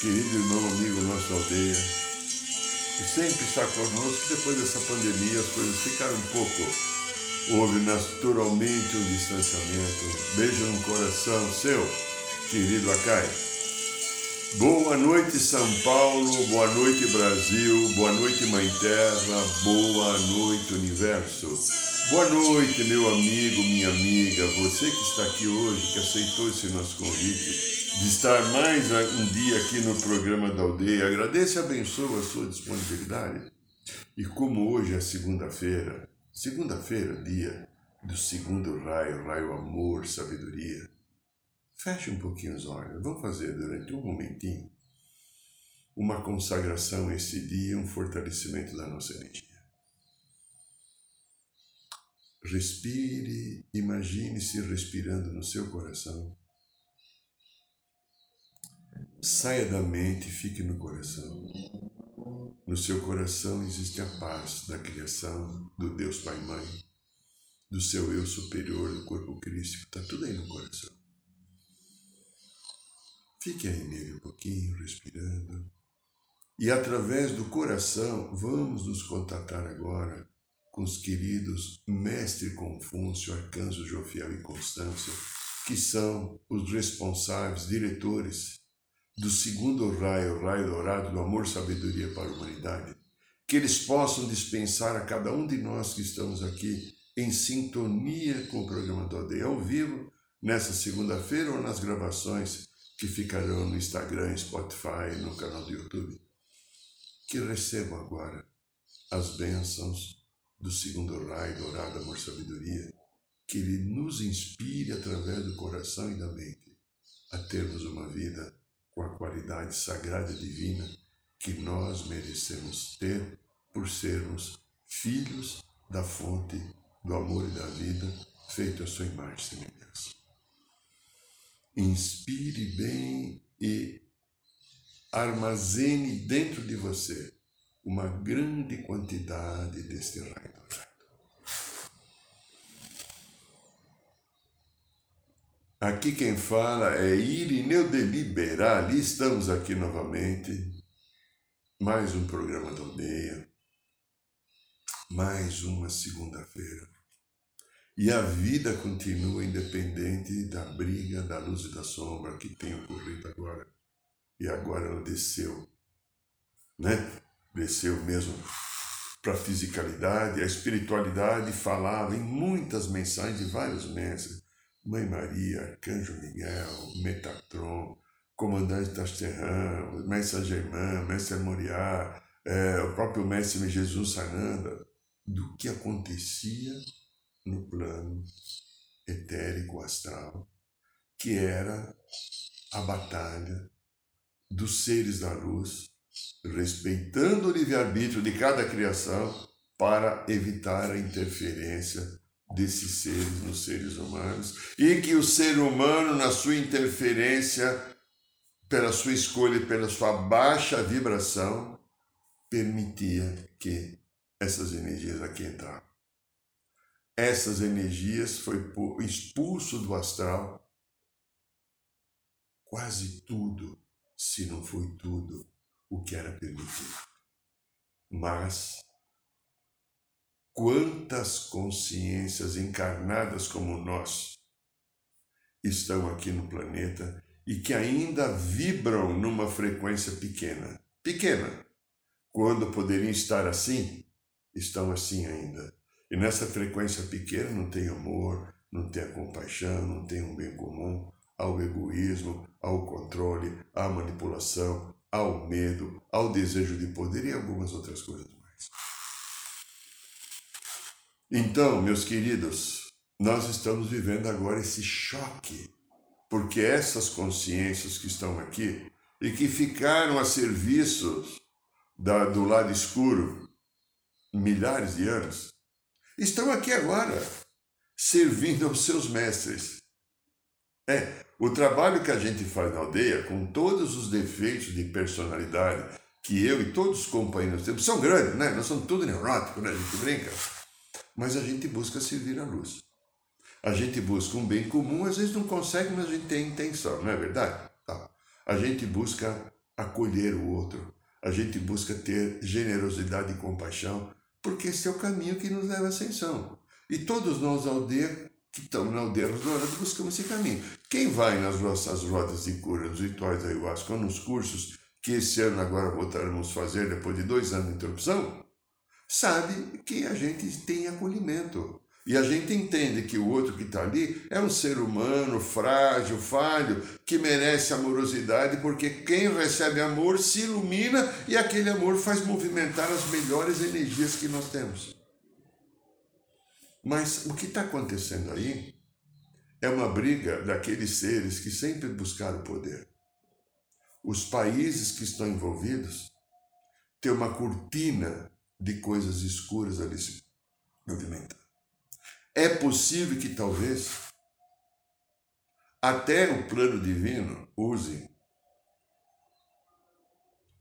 Querido irmão, amigo, nossa aldeia, que sempre está conosco, depois dessa pandemia as coisas ficaram um pouco, houve naturalmente um distanciamento. Beijo no coração seu, querido Acai. Boa noite, São Paulo, boa noite, Brasil, boa noite, Mãe Terra, boa noite, Universo. Boa noite, meu amigo, minha amiga, você que está aqui hoje, que aceitou esse nosso convite de estar mais um dia aqui no programa da aldeia. Agradeço e abençoo a sua disponibilidade. E como hoje é segunda-feira, segunda-feira, dia do segundo raio, raio amor, sabedoria, feche um pouquinho os olhos. Vamos fazer durante um momentinho uma consagração esse dia, um fortalecimento da nossa energia. Respire, imagine-se respirando no seu coração. Saia da mente e fique no coração. No seu coração existe a paz da criação, do Deus Pai e Mãe, do seu eu superior, do corpo crístico, está tudo aí no coração. Fique aí nele um pouquinho, respirando. E através do coração, vamos nos contatar agora com os queridos Mestre Confúcio, Arcanjo Jofiel e Constância, que são os responsáveis, diretores do segundo raio, raio dourado do amor sabedoria para a humanidade, que eles possam dispensar a cada um de nós que estamos aqui em sintonia com o programa do Aldeia ao vivo, nessa segunda-feira ou nas gravações que ficarão no Instagram, Spotify, no canal do YouTube, que recebam agora as bênçãos do segundo raio dourado amor sabedoria, que ele nos inspire através do coração e da mente a termos uma vida com a qualidade sagrada e divina que nós merecemos ter por sermos filhos da fonte do amor e da vida, feito a sua imagem e semelhança. Inspire bem e armazene dentro de você uma grande quantidade deste raio dourado. Aqui quem fala é Irineu Deliberar, ali estamos aqui novamente, mais um programa da aldeia, mais uma segunda-feira. E a vida continua independente da briga, da luz e da sombra que tem ocorrido agora. E agora ela desceu, né? desceu mesmo para a fisicalidade, a espiritualidade falava em muitas mensagens de vários mestres. Mãe Maria, Arcanjo Miguel, Metatron, Comandante Tasterran, Mestre Germán, Mestre Moriá, é, o próprio Mestre Jesus Sananda, do que acontecia no plano etérico astral, que era a batalha dos seres da luz respeitando o livre-arbítrio de cada criação para evitar a interferência desses seres nos seres humanos e que o ser humano, na sua interferência, pela sua escolha e pela sua baixa vibração, permitia que essas energias aqui entravam. Essas energias foi expulso do astral quase tudo, se não foi tudo, o que era permitido. Mas quantas consciências encarnadas como nós estão aqui no planeta e que ainda vibram numa frequência pequena. Pequena. Quando poderiam estar assim, estão assim ainda. E nessa frequência pequena não tem amor, não tem a compaixão, não tem um bem comum, há o egoísmo, há o controle, a manipulação, ao medo, ao desejo de poder e algumas outras coisas mais. Então, meus queridos, nós estamos vivendo agora esse choque, porque essas consciências que estão aqui e que ficaram a serviço da, do lado escuro milhares de anos, estão aqui agora, servindo aos seus mestres. É, o trabalho que a gente faz na aldeia, com todos os defeitos de personalidade que eu e todos os companheiros temos, são grandes, né? Nós somos tudo neuróticos, né? A gente brinca. Mas a gente busca servir a luz. A gente busca um bem comum, às vezes não consegue, mas a gente tem intenção, não é verdade? Tá. A gente busca acolher o outro. A gente busca ter generosidade e compaixão, porque esse é o caminho que nos leva à ascensão. E todos nós, aldeia, que estamos na aldeia douradas buscamos esse caminho. Quem vai nas nossas rodas de cura, nos rituais da ayahuasca, nos cursos que esse ano agora voltaremos a fazer depois de dois anos de interrupção, sabe que a gente tem acolhimento. E a gente entende que o outro que está ali é um ser humano frágil, falho, que merece amorosidade, porque quem recebe amor se ilumina e aquele amor faz movimentar as melhores energias que nós temos. Mas o que está acontecendo aí é uma briga daqueles seres que sempre buscaram poder. Os países que estão envolvidos têm uma cortina de coisas escuras ali se movimentando. É possível que talvez até o plano divino use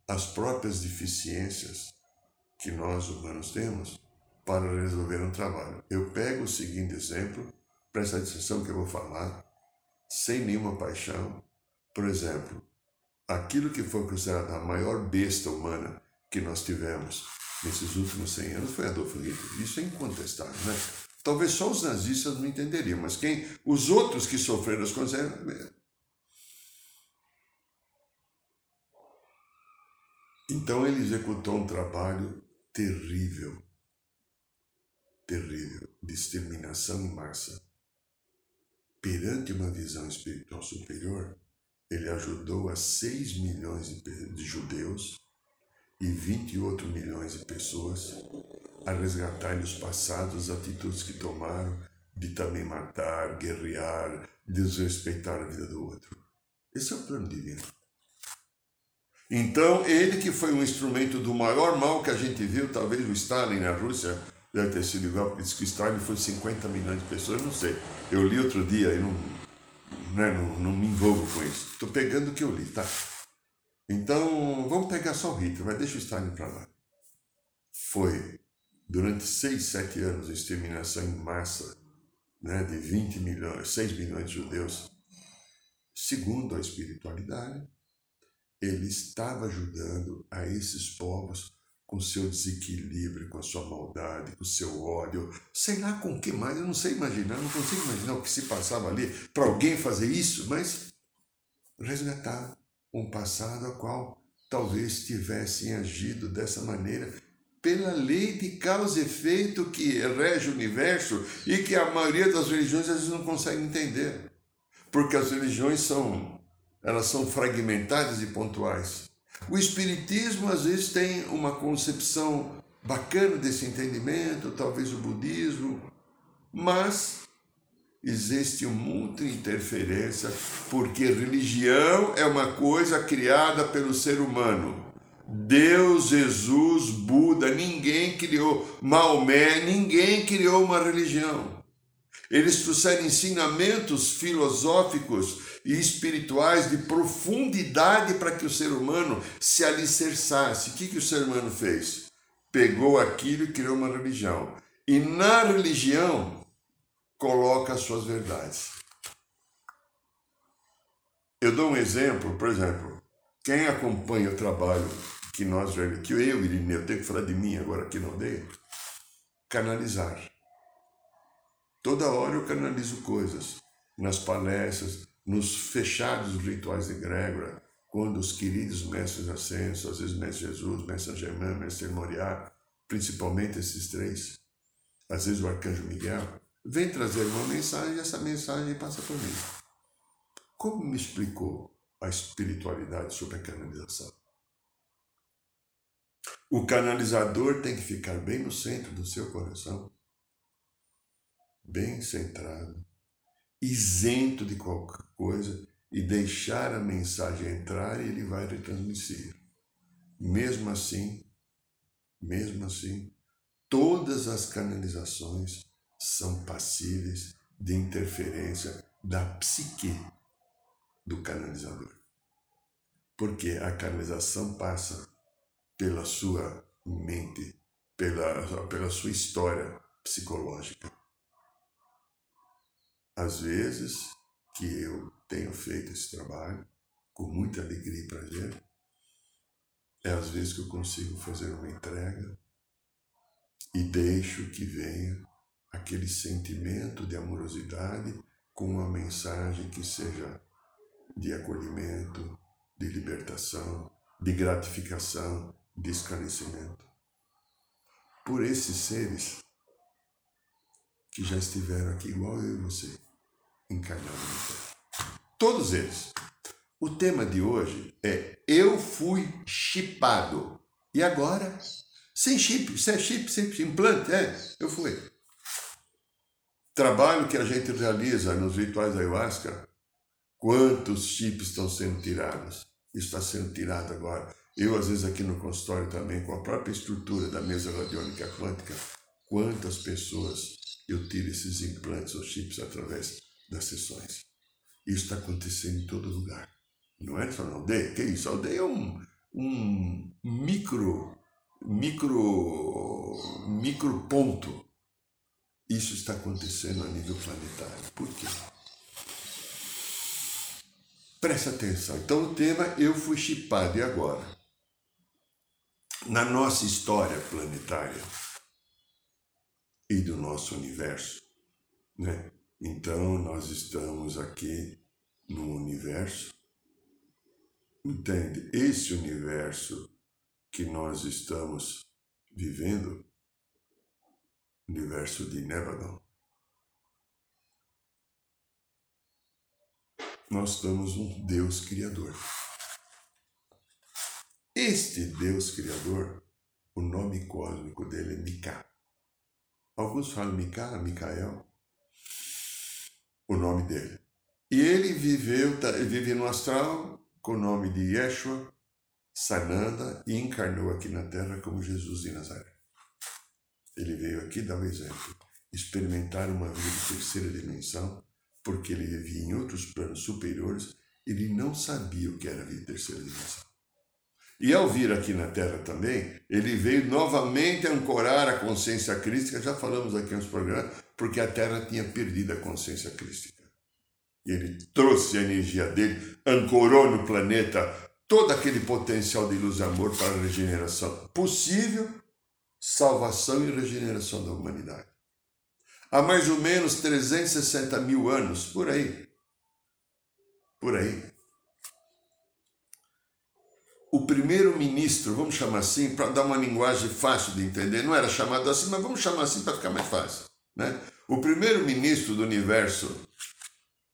as próprias deficiências que nós humanos temos para resolver um trabalho. Eu pego o seguinte exemplo, presta atenção que eu vou falar, sem nenhuma paixão. Por exemplo, aquilo que foi considerado a maior besta humana que nós tivemos nesses últimos 100 anos foi Adolf Hitler. Isso é incontestável, né? Talvez só os nazistas não entenderiam, mas quem, os outros que sofreram as consequências. Então ele executou um trabalho terrível terrível de exterminação em massa. Perante uma visão espiritual superior, ele ajudou a 6 milhões de judeus e 28 milhões de pessoas a resgatarem os passados, as atitudes que tomaram de também matar, guerrear, desrespeitar a vida do outro. Esse é o plano divino. Então, ele que foi um instrumento do maior mal que a gente viu, talvez o Stalin na Rússia, deve ter sido igual, porque diz que o Stalin foi 50 milhões de pessoas, não sei. Eu li outro dia e não, né, não, não me envolvo com isso. Estou pegando o que eu li, tá? Então, vamos pegar só o Hitler, mas deixa o Stalin para lá. Foi, durante 6, 7 anos, a exterminação em massa né, de 20 milhões, 6 milhões de judeus. Segundo a espiritualidade, ele estava ajudando a esses povos com seu desequilíbrio, com a sua maldade, com o seu ódio, sei lá com o que mais, eu não sei imaginar, não consigo imaginar o que se passava ali para alguém fazer isso, mas resgatar um passado a qual talvez tivessem agido dessa maneira pela lei de causa e efeito que rege o universo e que a maioria das religiões às vezes não consegue entender. Porque as religiões são elas são fragmentadas e pontuais. O Espiritismo às vezes tem uma concepção bacana desse entendimento, talvez o budismo, mas existe muita interferência, porque religião é uma coisa criada pelo ser humano. Deus, Jesus, Buda, ninguém criou, Maomé, ninguém criou uma religião. Eles trouxeram ensinamentos filosóficos e espirituais de profundidade para que o ser humano se alicerçasse. O que, que o ser humano fez? Pegou aquilo e criou uma religião. E na religião coloca as suas verdades. Eu dou um exemplo, por exemplo, quem acompanha o trabalho que nós, que eu, Irineu, tenho que falar de mim agora aqui na aldeia, canalizar. Toda hora eu canalizo coisas nas palestras, nos fechados rituais de egrégora, quando os queridos mestres ascensos, às vezes Mestre Jesus, Mestre Germain, Mestre Moriá, principalmente esses três, às vezes o Arcanjo Miguel, vem trazer uma mensagem e essa mensagem passa por mim. Como me explicou a espiritualidade sobre a canalização? O canalizador tem que ficar bem no centro do seu coração, bem centrado, isento de qualquer coisa e deixar a mensagem entrar e ele vai retransmitir. Mesmo assim, mesmo assim, todas as canalizações são passíveis de interferência da psique do canalizador. Porque a canalização passa pela sua mente, pela, pela sua história psicológica. Às vezes que eu tenho feito esse trabalho com muita alegria e prazer, é às vezes que eu consigo fazer uma entrega e deixo que venha aquele sentimento de amorosidade com uma mensagem que seja de acolhimento, de libertação, de gratificação, de esclarecimento. Por esses seres que já estiveram aqui igual eu e você, encarnados Todos eles. O tema de hoje é Eu fui chipado. E agora? Sem chip, sem chip, sem implante, é, eu fui. Trabalho que a gente realiza nos rituais da ayahuasca, quantos chips estão sendo tirados? Está sendo tirado agora. Eu, às vezes, aqui no consultório também, com a própria estrutura da mesa radiônica quântica, quantas pessoas eu tiro esses implantes ou chips através das sessões. Isso está acontecendo em todo lugar. Não é só na aldeia. Que isso? A aldeia é um, um micro, micro, micro ponto. Isso está acontecendo a nível planetário. Por quê? Presta atenção. Então o tema eu fui chipado e agora? Na nossa história planetária e do nosso universo, né? Então nós estamos aqui no universo. Entende? Esse universo que nós estamos vivendo, universo de Nevadon, nós temos um Deus Criador. Este Deus Criador, o nome cósmico dele é Mika. Alguns falam Mika, Micael, o nome dele. E ele viveu, tá, vive no astral com o nome de Yeshua, Sananda, e encarnou aqui na Terra como Jesus de Nazaré. Ele veio aqui dar um exemplo, experimentar uma vida de terceira dimensão, porque ele vivia em outros planos superiores, ele não sabia o que era a vida de terceira dimensão. E ao vir aqui na Terra também, ele veio novamente ancorar a consciência crística, já falamos aqui nos programas, porque a Terra tinha perdido a consciência crística. Ele trouxe a energia dele, ancorou no planeta todo aquele potencial de luz e amor para a regeneração possível, salvação e regeneração da humanidade. Há mais ou menos 360 mil anos, por aí. Por aí. O primeiro-ministro, vamos chamar assim, para dar uma linguagem fácil de entender, não era chamado assim, mas vamos chamar assim para ficar mais fácil. Né? O primeiro-ministro do universo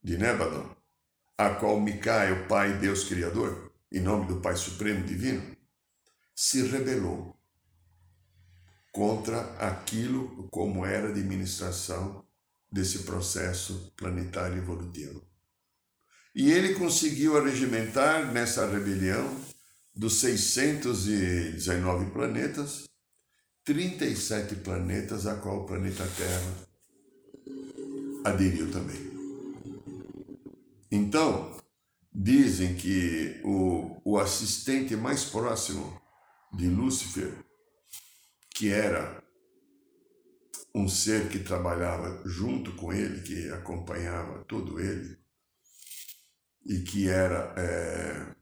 de Nebadon, a qual Micá é o Pai Deus Criador, em nome do Pai Supremo Divino, se rebelou contra aquilo como era a administração desse processo planetário evolutivo. E ele conseguiu arregimentar nessa rebelião dos 619 planetas, 37 planetas a qual o planeta Terra aderiu também. Então, dizem que o, o assistente mais próximo de Lúcifer, que era um ser que trabalhava junto com ele, que acompanhava todo ele, e que era é,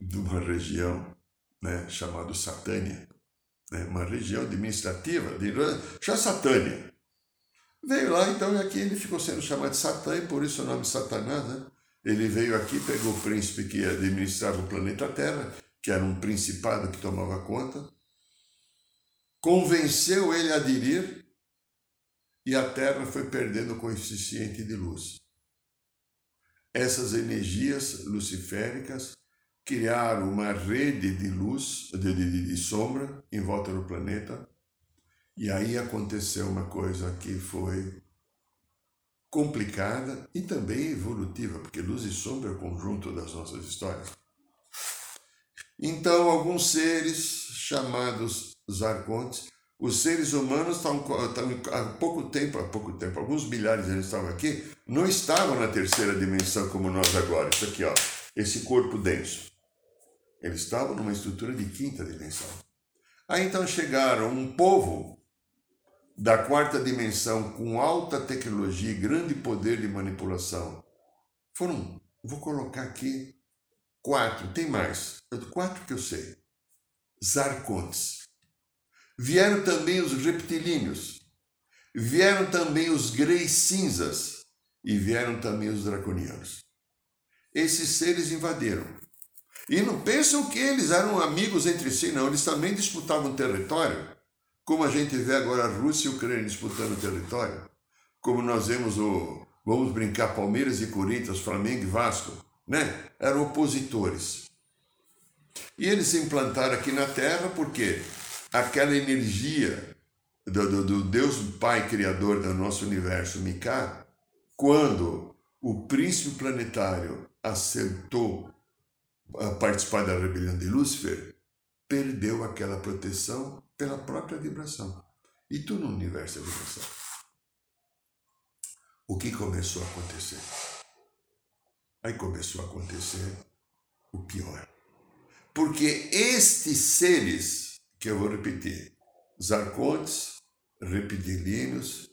de uma região né, chamada Satânia, né, uma região administrativa de já Satânia. Veio lá, então, e aqui ele ficou sendo chamado de Satã, e por isso o nome Satanás, né? Ele veio aqui, pegou o príncipe que administrava o planeta Terra, que era um principado que tomava conta, convenceu ele a aderir, e a Terra foi perdendo o coeficiente de luz. Essas energias luciféricas criaram uma rede de luz, de, de, de sombra em volta do planeta. E aí aconteceu uma coisa que foi complicada e também evolutiva, porque luz e sombra é o conjunto das nossas histórias. Então, alguns seres chamados Zarcontes, os seres humanos estão, estão, há pouco tempo, há pouco tempo, alguns milhares eles estavam aqui, não estavam na terceira dimensão como nós agora. Isso aqui, ó, esse corpo denso. Eles estavam numa estrutura de quinta dimensão. Aí então chegaram um povo da quarta dimensão com alta tecnologia e grande poder de manipulação. Foram, vou colocar aqui quatro, tem mais, quatro que eu sei. Zarcontes. Vieram também os reptilíneos, vieram também os greys cinzas e vieram também os draconianos. Esses seres invadiram. E não pensam que eles eram amigos entre si, não, eles também disputavam território como a gente vê agora a Rússia e a Ucrânia disputando território, como nós vemos o, vamos brincar, Palmeiras e Corinthians, Flamengo e Vasco, né? Eram opositores. E eles se implantaram aqui na Terra porque aquela energia do, do, do Deus Pai Criador do nosso universo, Mika, quando o príncipe planetário acertou a participar da rebelião de Lúcifer, perdeu aquela proteção pela própria vibração. E tu no universo é vibração. O que começou a acontecer? Aí começou a acontecer o pior. Porque estes seres, que eu vou repetir, Zarcontes, reptilianos,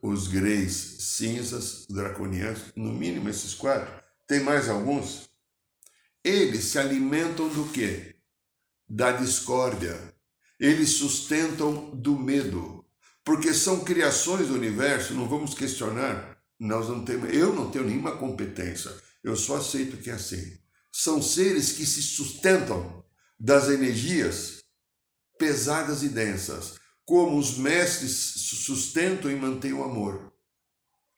os greys cinzas, draconianos, no mínimo esses quatro, tem mais alguns, eles se alimentam do quê? Da discórdia, eles sustentam do medo, porque são criações do universo, não vamos questionar, nós não temos, eu não tenho nenhuma competência, eu só aceito que é assim. São seres que se sustentam das energias pesadas e densas, como os mestres sustentam e mantêm o amor.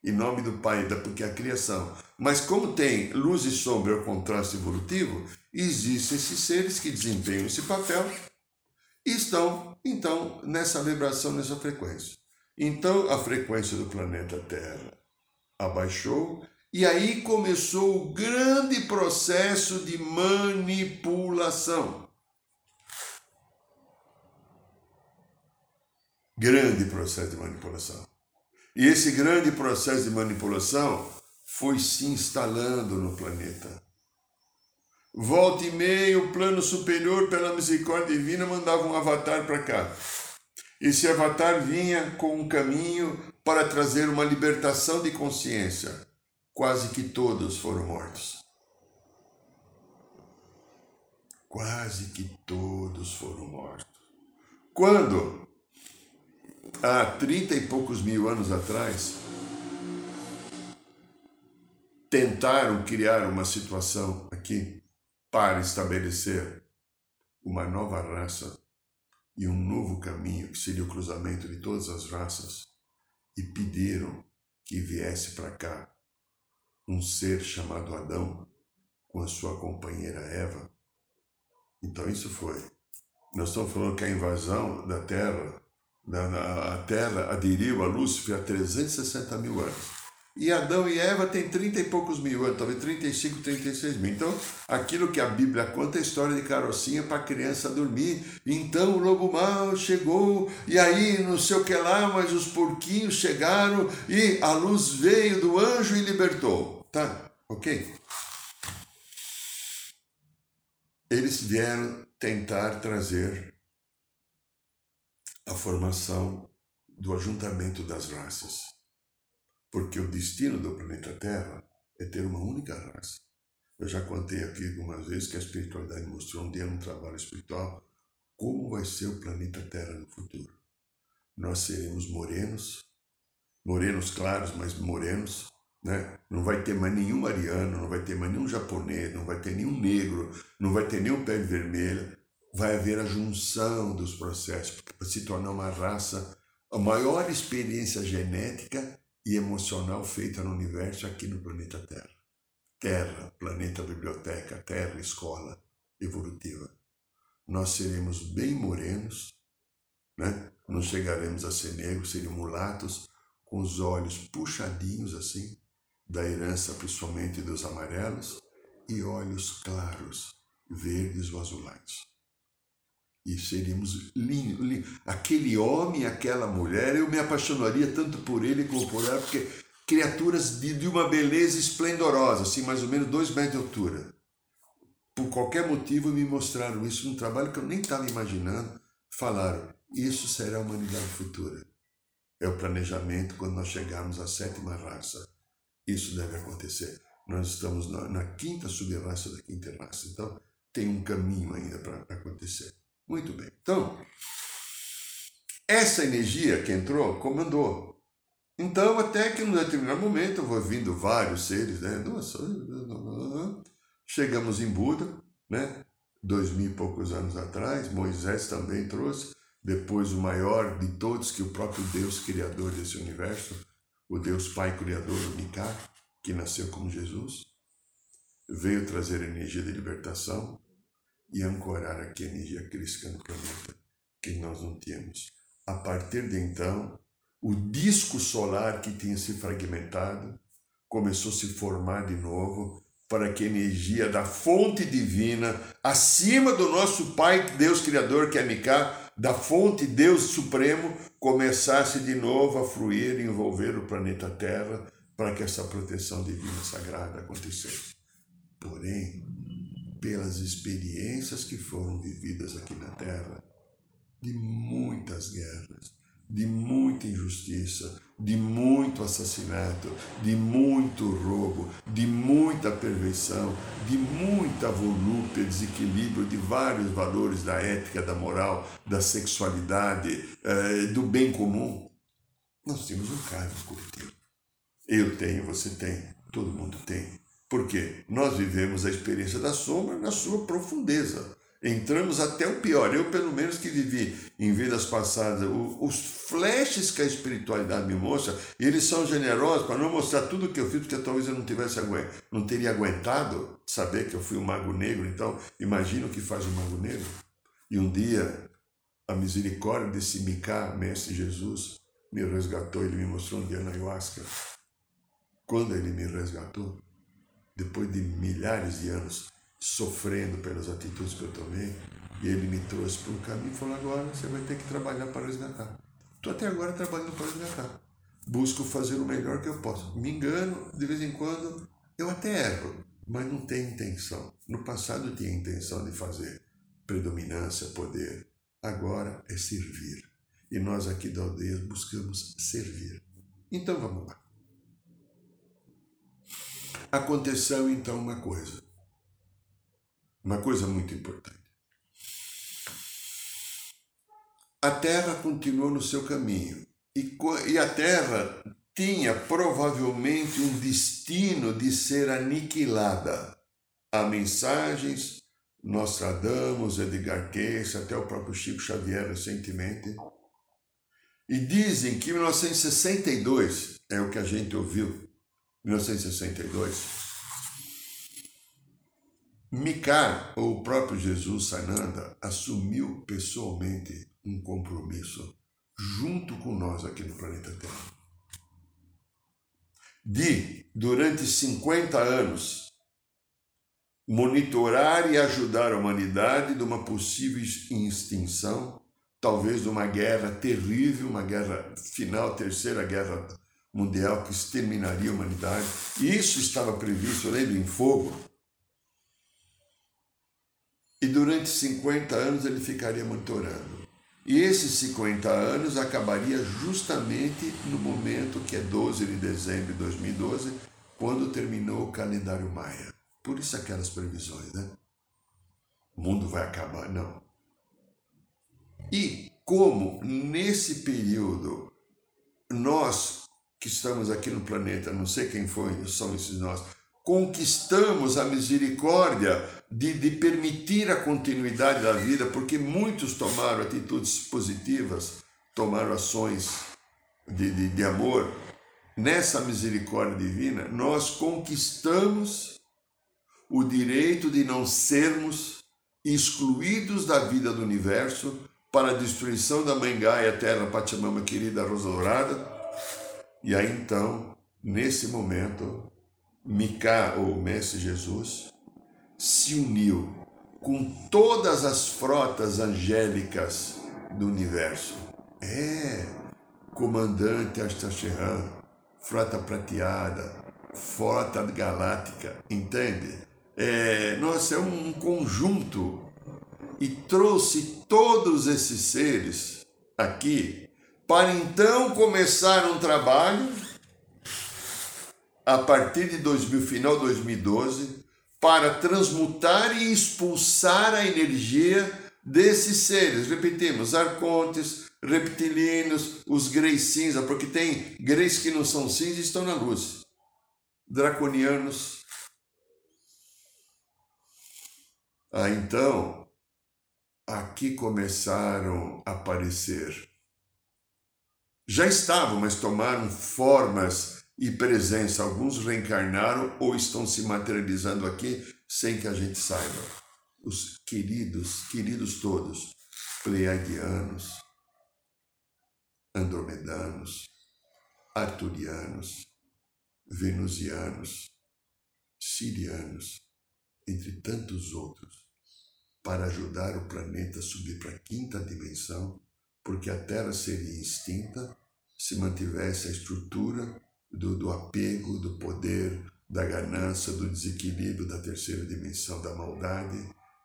Em nome do Pai, porque é a criação. Mas como tem luz e sombra, o contraste evolutivo, existem esses seres que desempenham esse papel estão, então, nessa vibração, nessa frequência. Então, a frequência do planeta Terra abaixou e aí começou o grande processo de manipulação. Grande processo de manipulação. E esse grande processo de manipulação foi se instalando no planeta. Volta e meia, o plano superior, pela misericórdia divina, mandava um avatar para cá. Esse avatar vinha com um caminho para trazer uma libertação de consciência. Quase que todos foram mortos. Quase que todos foram mortos. Quando, há trinta e poucos mil anos atrás, tentaram criar uma situação aqui para estabelecer uma nova raça e um novo caminho, que seria o cruzamento de todas as raças, e pediram que viesse para cá um ser chamado Adão com a sua companheira Eva. Então isso foi. Nós estamos falando que a invasão da Terra, a Terra aderiu a Lúcifer há 360 mil anos. E Adão e Eva têm 30 e poucos mil anos, talvez 35, 36 mil. Então, aquilo que a Bíblia conta é história de carocinha para a criança dormir. Então o lobo mau chegou, e aí não sei o que lá, mas os porquinhos chegaram e a luz veio do anjo e libertou. Tá, ok? Eles vieram tentar trazer a formação do ajuntamento das raças. Porque o destino do planeta Terra é ter uma única raça. Eu já contei aqui algumas vezes que a espiritualidade mostrou um dia no trabalho espiritual como vai ser o planeta Terra no futuro. Nós seremos morenos, morenos claros, mas morenos, né? Não vai ter mais nenhum ariano, não vai ter mais nenhum japonês, não vai ter nenhum negro, não vai ter nenhum pele vermelha. Vai haver a junção dos processos para se tornar uma raça, a maior experiência genética e emocional feita no universo aqui no planeta Terra. Terra, planeta biblioteca, Terra, escola. evolutiva. Nós seremos bem morenos, né? não chegaremos a ser negros, seremos mulatos, com os olhos puxadinhos assim, da herança principalmente dos amarelos, e olhos claros, verdes ou azulados. E seríamos lindos. Lindo. Aquele homem, aquela mulher, eu me apaixonaria tanto por ele como por ela, porque criaturas de, de uma beleza esplendorosa, assim, mais ou menos dois metros de altura. Por qualquer motivo me mostraram isso num trabalho que eu nem estava imaginando. Falaram, isso será a humanidade futura. É o planejamento quando nós chegarmos à sétima raça. Isso deve acontecer. Nós estamos na, na quinta subraça da quinta raça. Então, tem um caminho ainda para acontecer. Muito bem. Então, essa energia que entrou comandou. Então, até que num determinado momento, eu vou vindo vários seres, né? Nossa, chegamos em Buda, né? Dois mil e poucos anos atrás, Moisés também trouxe, depois o maior de todos, que o próprio Deus criador desse universo, o Deus Pai Criador, o Mikar, que nasceu como Jesus, veio trazer energia de libertação e ancorar aqui a energia crística no planeta, que nós não tínhamos. A partir de então, o disco solar que tinha se fragmentado começou a se formar de novo para que a energia da fonte divina, acima do nosso Pai Deus Criador, que é Miká, da fonte Deus Supremo, começasse de novo a fluir e envolver o planeta Terra para que essa proteção divina sagrada acontecesse. Porém, pelas experiências que foram vividas aqui na Terra, de muitas guerras, de muita injustiça, de muito assassinato, de muito roubo, de muita perversão, de muita volúpia, desequilíbrio de vários valores da ética, da moral, da sexualidade, eh, do bem comum. Nós temos um cargo coletivo. Eu tenho, você tem, todo mundo tem. Por quê? Nós vivemos a experiência da sombra na sua profundeza. Entramos até o pior. Eu, pelo menos, que vivi em vidas passadas, os flashes que a espiritualidade me mostra, eles são generosos para não mostrar tudo o que eu fiz, porque talvez eu não tivesse não teria aguentado saber que eu fui um mago negro. Então, imagina o que faz um mago negro. E um dia, a misericórdia desse Micá, Mestre Jesus, me resgatou, ele me mostrou um dia na ayahuasca quando ele me resgatou, depois de milhares de anos sofrendo pelas atitudes que eu tomei, e ele me trouxe para um caminho e falou: agora você vai ter que trabalhar para resgatar. Estou até agora trabalhando para resgatar. Busco fazer o melhor que eu posso. Me engano, de vez em quando, eu até erro, mas não tenho intenção. No passado eu tinha intenção de fazer predominância, poder. Agora é servir. E nós aqui da aldeia buscamos servir. Então vamos lá. Aconteceu então uma coisa, uma coisa muito importante. A Terra continuou no seu caminho e, a Terra tinha provavelmente um destino de ser aniquilada. Há mensagens, Nostradamus, Edgar Cayce, até o próprio Chico Xavier recentemente, e dizem que em 1962, é o que a gente ouviu 1962, Micar, ou o próprio Jesus Sananda, assumiu pessoalmente um compromisso junto com nós aqui no planeta Terra. De, durante 50 anos, monitorar e ajudar a humanidade de uma possível extinção, talvez de uma guerra terrível, uma guerra final, terceira guerra mundial que exterminaria a humanidade. Isso estava previsto, lembra, em fogo. E durante 50 anos ele ficaria monitorando. E esses 50 anos acabaria justamente no momento que é 12 de dezembro de 2012, quando terminou o calendário maia. Por isso aquelas previsões, né? O mundo vai acabar, não. E como nesse período nós que estamos aqui no planeta, não sei quem foi, são esses nós, conquistamos a misericórdia de, de permitir a continuidade da vida, porque muitos tomaram atitudes positivas, tomaram ações de, de, de amor. Nessa misericórdia divina, nós conquistamos o direito de não sermos excluídos da vida do universo para a destruição da Mãe Gaia, Terra Pachamama querida Rosa Dourada. E aí então, nesse momento, Micá, ou Mestre Jesus, se uniu com todas as frotas angélicas do universo. É, comandante Astacheran, frota prateada, frota galáctica, entende? É, nossa, é um conjunto e trouxe todos esses seres aqui para então começar um trabalho a partir de 2000, final de 2012 para transmutar e expulsar a energia desses seres. Repetimos, arcontes, reptilinos, os greys cinza, porque tem greys que não são cinza e estão na luz. Draconianos. Ah, então, aqui começaram a aparecer. Já estavam, mas tomaram formas e presença. Alguns reencarnaram ou estão se materializando aqui sem que a gente saiba. Os queridos, queridos todos, pleiadianos, andromedanos, arturianos, venusianos, sirianos, entre tantos outros, para ajudar o planeta a subir para a quinta dimensão, porque a Terra seria extinta se mantivesse a estrutura do, do apego, do poder, da ganância, do desequilíbrio da terceira dimensão da maldade,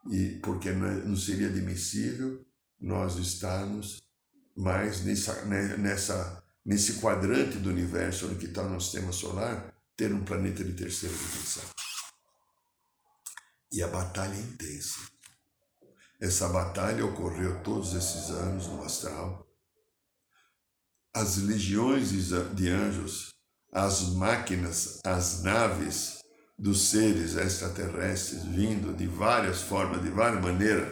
e porque não é, seria admissível nós estarmos mais nessa, né, nessa, nesse quadrante do universo onde está o nosso sistema solar, ter um planeta de terceira dimensão. E a batalha é intensa. Essa batalha ocorreu todos esses anos no astral. As legiões de anjos, as máquinas, as naves dos seres extraterrestres vindo de várias formas, de várias maneiras,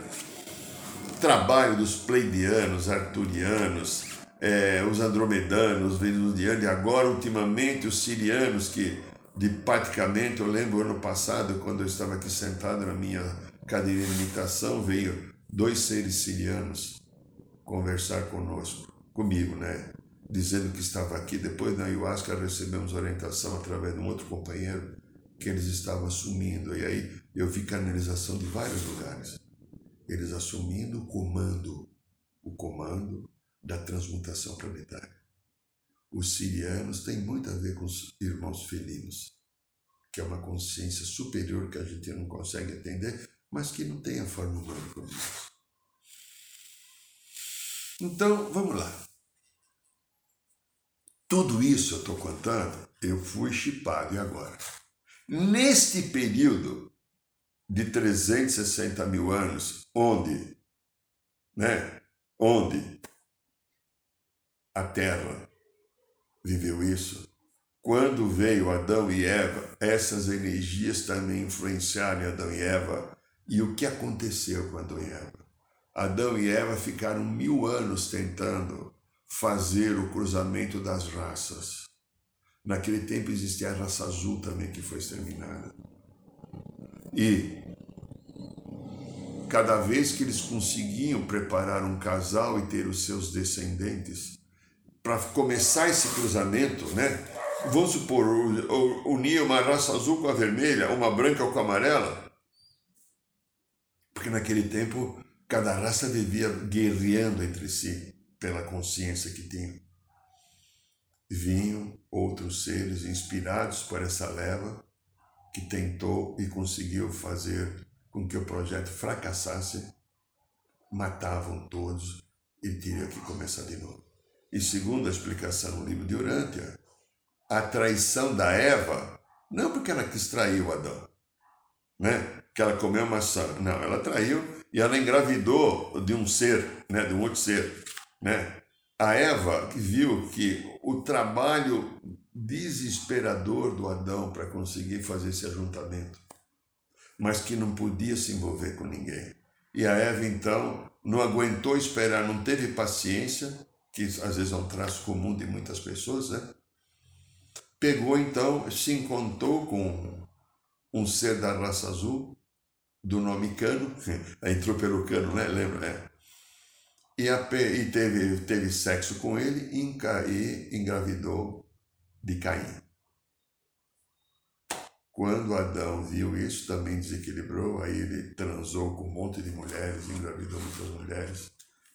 trabalho dos pleidianos, arturianos, é, os andromedanos, venusianos, e agora ultimamente os sirianos, que de praticamente, eu lembro ano passado, quando eu estava aqui sentado na minha cadeira de imitação, veio dois seres sirianos conversar conosco, comigo, né? Dizendo que estava aqui. Depois na ayahuasca recebemos orientação através de um outro companheiro que eles estavam assumindo. E aí eu vi canalização de vários lugares eles assumindo o comando, o comando da transmutação planetária. Os sirianos têm muito a ver com os irmãos felinos, que é uma consciência superior que a gente não consegue entender, mas que não tem a forma humana como nós. Então, vamos lá. Tudo isso eu estou contando, eu fui chipado, e agora? Neste período, de 360 mil anos, onde, né, onde a Terra viveu isso, quando veio Adão e Eva, essas energias também influenciaram Adão e Eva. E o que aconteceu com Adão e Eva? Adão e Eva ficaram mil anos tentando fazer o cruzamento das raças. Naquele tempo existia a raça azul também que foi exterminada. E cada vez que eles conseguiam preparar um casal e ter os seus descendentes, para começar esse cruzamento, né? Vamos supor, unir uma raça azul com a vermelha, uma branca com a amarela, porque naquele tempo cada raça vivia guerreando entre si pela consciência que tinham. Vinham outros seres inspirados por essa leva que tentou e conseguiu fazer com que o projeto fracassasse, matavam todos e teria que começar de novo. E segundo a explicação no livro de Urântia, a traição da Eva, não porque ela quis trair o Adão, né? Que ela comeu maçã, não, ela traiu e ela engravidou de um ser, né? de um outro ser. Né? A Eva viu que o trabalho desesperador do Adão para conseguir fazer esse ajuntamento mas que não podia se envolver com ninguém. E a Eva, então, não aguentou esperar, não teve paciência, que às vezes é um traço comum de muitas pessoas, né? Pegou, então, se encontrou com um ser da raça azul do nome Cano, entrou pelo Cano, né? Lembra? É. E, a, e teve, teve sexo com ele e, e engravidou de Caim. Quando Adão viu isso, também desequilibrou, aí ele transou com um monte de mulheres, engravidou muitas mulheres,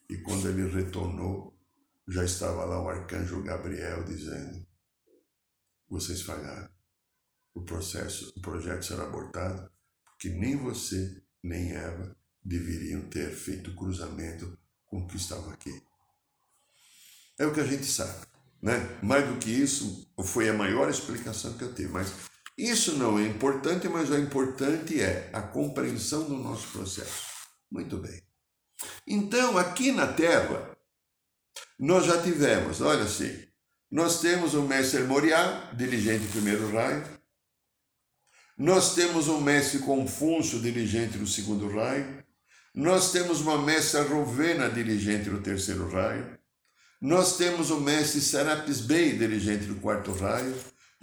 e quando ele retornou, já estava lá o arcanjo Gabriel dizendo: Vocês falharam. O processo, o projeto será abortado, porque nem você nem Eva deveriam ter feito cruzamento com o que estava aqui. É o que a gente sabe. Né? Mais do que isso, foi a maior explicação que eu tive. Mas isso não é importante, mas o importante é a compreensão do nosso processo. Muito bem. Então, aqui na Terra, nós já tivemos, olha assim, nós temos o mestre Moriá, dirigente do primeiro raio, nós temos o mestre Confúcio, dirigente do segundo raio, nós temos uma mestra Rovena, dirigente do terceiro raio, nós temos o mestre Serapis Bey, dirigente do quarto raio,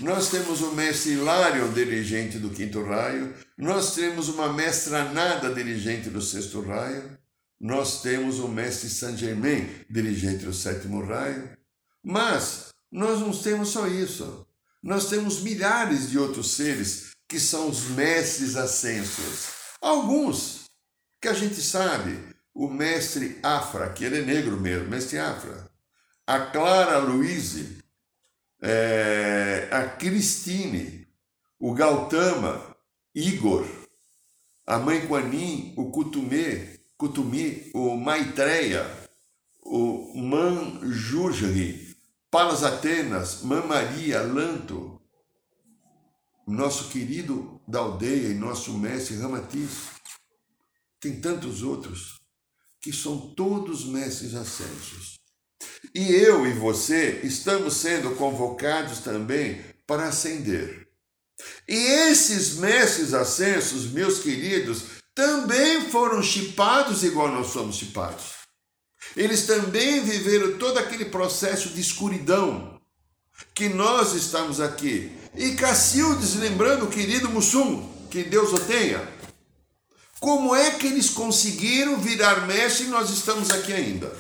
nós temos o mestre Hilário, dirigente do quinto raio, nós temos uma mestra Nada, dirigente do sexto raio, nós temos o mestre Saint Germain, dirigente do sétimo raio, mas nós não temos só isso. Nós temos milhares de outros seres que são os mestres ascensos. Alguns que a gente sabe, o mestre Afra, que ele é negro mesmo, mestre Afra, a Clara Luize, é, a Cristine, o Gautama, Igor, a mãe Quanin, o Kutumê, Kutumi, o Maitreya, o Manjurri, Palas Atenas, Maria, Lanto, nosso querido da aldeia e nosso mestre Ramatiz. Tem tantos outros que são todos mestres ascensos. E eu e você estamos sendo convocados também para ascender. E esses mestres ascensos, meus queridos, também foram chipados igual nós somos chipados. Eles também viveram todo aquele processo de escuridão que nós estamos aqui. E Cacildes, lembrando querido Mussum, que Deus o tenha, como é que eles conseguiram virar mestre e nós estamos aqui ainda?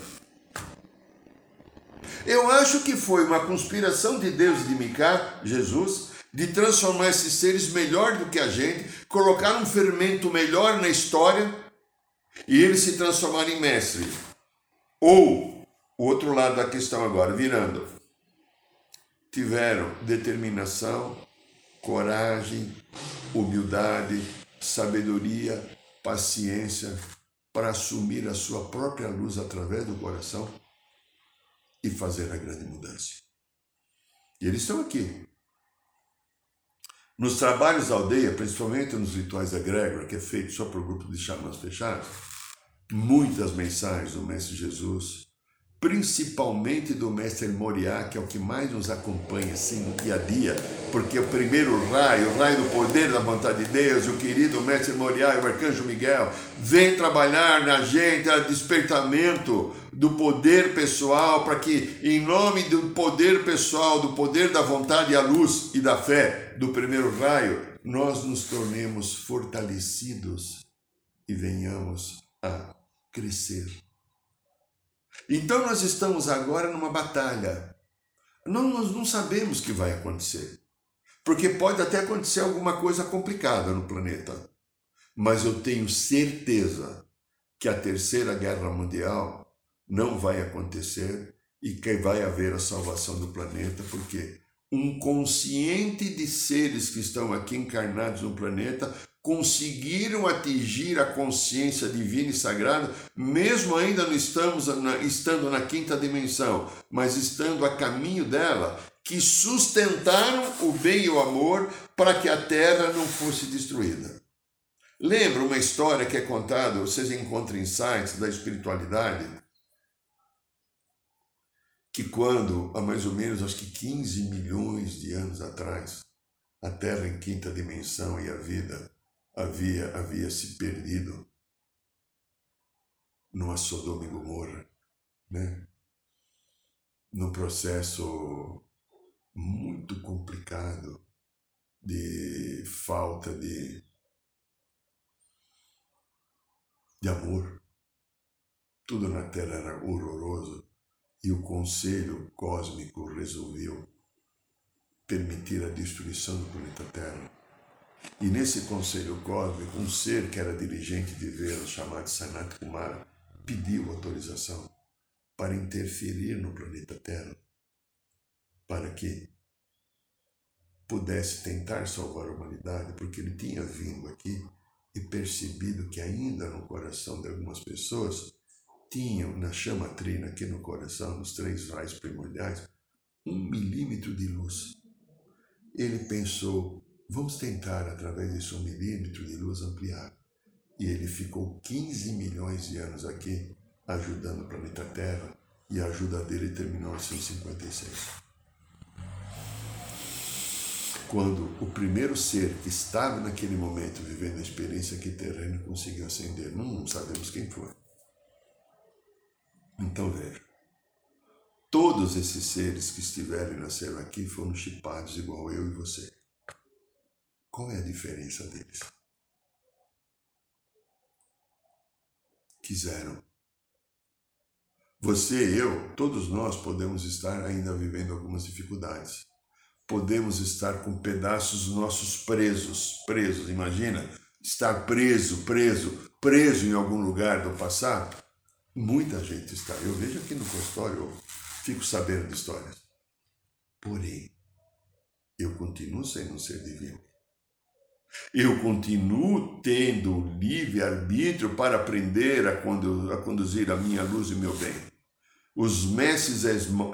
Eu acho que foi uma conspiração de Deus de Micá, Jesus, de transformar esses seres melhor do que a gente, colocar um fermento melhor na história e eles se transformarem em mestre. Ou, o outro lado da questão agora, virando, tiveram determinação, coragem, humildade, sabedoria, paciência para assumir a sua própria luz através do coração e fazer a grande mudança. E eles estão aqui. Nos trabalhos da aldeia, principalmente nos rituais da Grégora, que é feito só por grupo de xamãs fechados, muitas mensagens do Mestre Jesus, principalmente do Mestre Moriá, que é o que mais nos acompanha assim no dia a dia, porque o primeiro raio, o raio do poder da vontade de Deus, o querido Mestre Moriá e o Arcanjo Miguel, vem trabalhar na gente a despertamento do poder pessoal, para que, em nome do poder pessoal, do poder da vontade, a luz e da fé do primeiro raio, nós nos tornemos fortalecidos e venhamos a crescer então nós estamos agora numa batalha. Não, nós não sabemos o que vai acontecer. Porque pode até acontecer alguma coisa complicada no planeta. Mas eu tenho certeza que a terceira guerra mundial não vai acontecer e que vai haver a salvação do planeta, porque um consciente de seres que estão aqui encarnados no planeta conseguiram atingir a consciência divina e sagrada, mesmo ainda não estamos na, estando na quinta dimensão, mas estando a caminho dela, que sustentaram o bem e o amor para que a terra não fosse destruída. Lembra uma história que é contada, vocês encontram em sites da espiritualidade, que quando, há mais ou menos, acho que 15 milhões de anos atrás, a Terra em quinta dimensão e a vida havia, havia se perdido numa Sodoma e Gomorra, né? num processo muito complicado de falta de, de amor. Tudo na Terra era horroroso e o Conselho Cósmico resolveu permitir a destruição do planeta Terra. E nesse Conselho Cósmico, um ser que era dirigente de Vênus, chamado Sanat Kumara, pediu autorização para interferir no planeta Terra, para que pudesse tentar salvar a humanidade, porque ele tinha vindo aqui e percebido que ainda no coração de algumas pessoas tinham na chama trina aqui no coração, nos três raios primordiais, um milímetro de luz. Ele pensou, vamos tentar através desse um milímetro de luz ampliar. E ele ficou 15 milhões de anos aqui ajudando o planeta Terra e a ajuda dele terminou em 1956 quando o primeiro ser que estava naquele momento vivendo a experiência aqui terrena conseguiu ascender. Não, não sabemos quem foi. Então veja, todos esses seres que estiveram e nasceram aqui foram chipados igual eu e você. Qual é a diferença deles? Quiseram. Você, eu, todos nós podemos estar ainda vivendo algumas dificuldades podemos estar com pedaços nossos presos, presos, imagina, estar preso, preso, preso em algum lugar do passado. Muita gente está. Eu vejo aqui no consultório, eu fico sabendo de histórias. Porém, eu continuo sendo um ser divino. Eu continuo tendo livre-arbítrio para aprender a, conduzir a minha luz e meu bem os mestres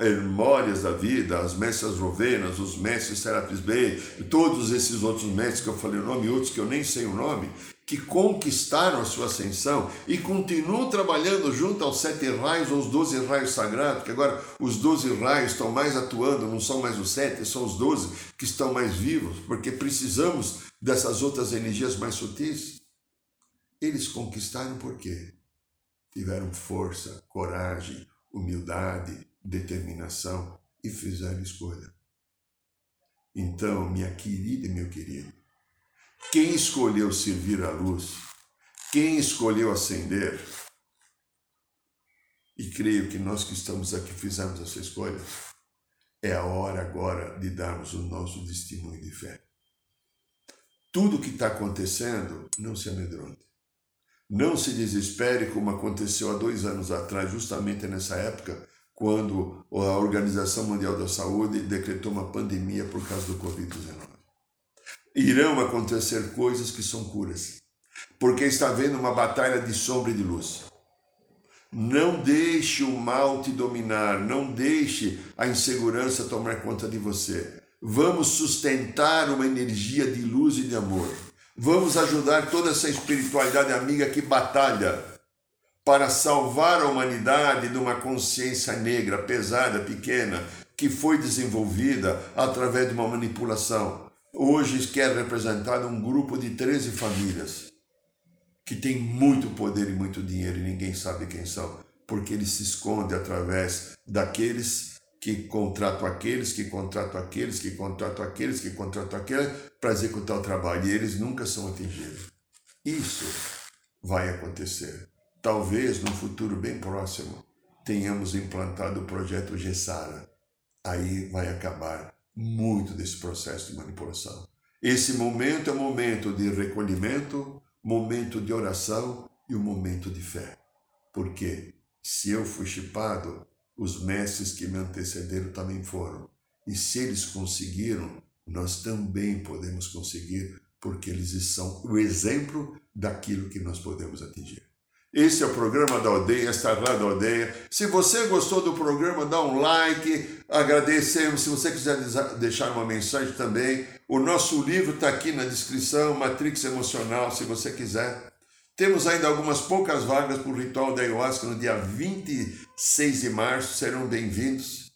hermórias da vida, as mestres rovenas, os mestres Serapis Bey, todos esses outros mestres que eu falei o nome, outros que eu nem sei o nome, que conquistaram a sua ascensão e continuam trabalhando junto aos sete raios, aos doze raios sagrados, que agora os doze raios estão mais atuando, não são mais os sete, são os doze que estão mais vivos, porque precisamos dessas outras energias mais sutis. Eles conquistaram por quê? Tiveram força, coragem, humildade, determinação e fizeram escolha. Então, minha querida e meu querido, quem escolheu servir a luz, quem escolheu acender, e creio que nós que estamos aqui fizemos essa escolha, é a hora agora de darmos o nosso testemunho de fé. Tudo que está acontecendo, não se amedronte. Não se desespere como aconteceu há dois anos atrás, justamente nessa época, quando a Organização Mundial da Saúde decretou uma pandemia por causa do Covid-19. Irão acontecer coisas que são curas, porque está havendo uma batalha de sombra e de luz. Não deixe o mal te dominar, não deixe a insegurança tomar conta de você. Vamos sustentar uma energia de luz e de amor. Vamos ajudar toda essa espiritualidade amiga que batalha para salvar a humanidade de uma consciência negra, pesada, pequena, que foi desenvolvida através de uma manipulação. Hoje quer representar um grupo de 13 famílias que tem muito poder e muito dinheiro e ninguém sabe quem são, porque eles se escondem através daqueles que contratam aqueles, que contratam aqueles, que contratam aqueles, que contratam aqueles, para executar o trabalho. E eles nunca são atingidos. Isso vai acontecer. Talvez no futuro bem próximo tenhamos implantado o projeto Gessara. Aí vai acabar muito desse processo de manipulação. Esse momento é momento de recolhimento, momento de oração e um momento de fé. Porque se eu fui chipado, os mestres que me antecederam também foram. E se eles conseguiram, nós também podemos conseguir, porque eles são o exemplo daquilo que nós podemos atingir. Esse é o programa da aldeia, esta é da aldeia. Se você gostou do programa, dá um like, agradecemos. Se você quiser deixar uma mensagem também, o nosso livro está aqui na descrição, Matrix Emocional, se você quiser. Temos ainda algumas poucas vagas para o ritual da ayahuasca no dia 26 de março. Serão bem-vindos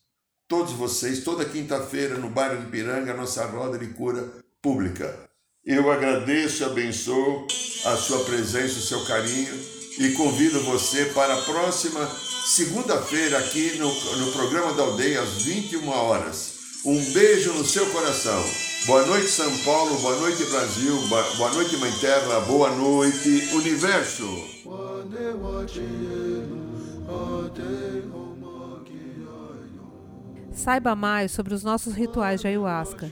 todos vocês, toda quinta-feira no bairro de Piranga, nossa roda de cura pública. Eu agradeço e abençoo a sua presença, o seu carinho e convido você para a próxima segunda-feira aqui no, no programa da aldeia às 21 horas. Um beijo no seu coração. Boa noite, São Paulo. Boa noite, Brasil. Boa noite, Mãe Terra. Boa noite, Universo. Saiba mais sobre os nossos rituais de ayahuasca,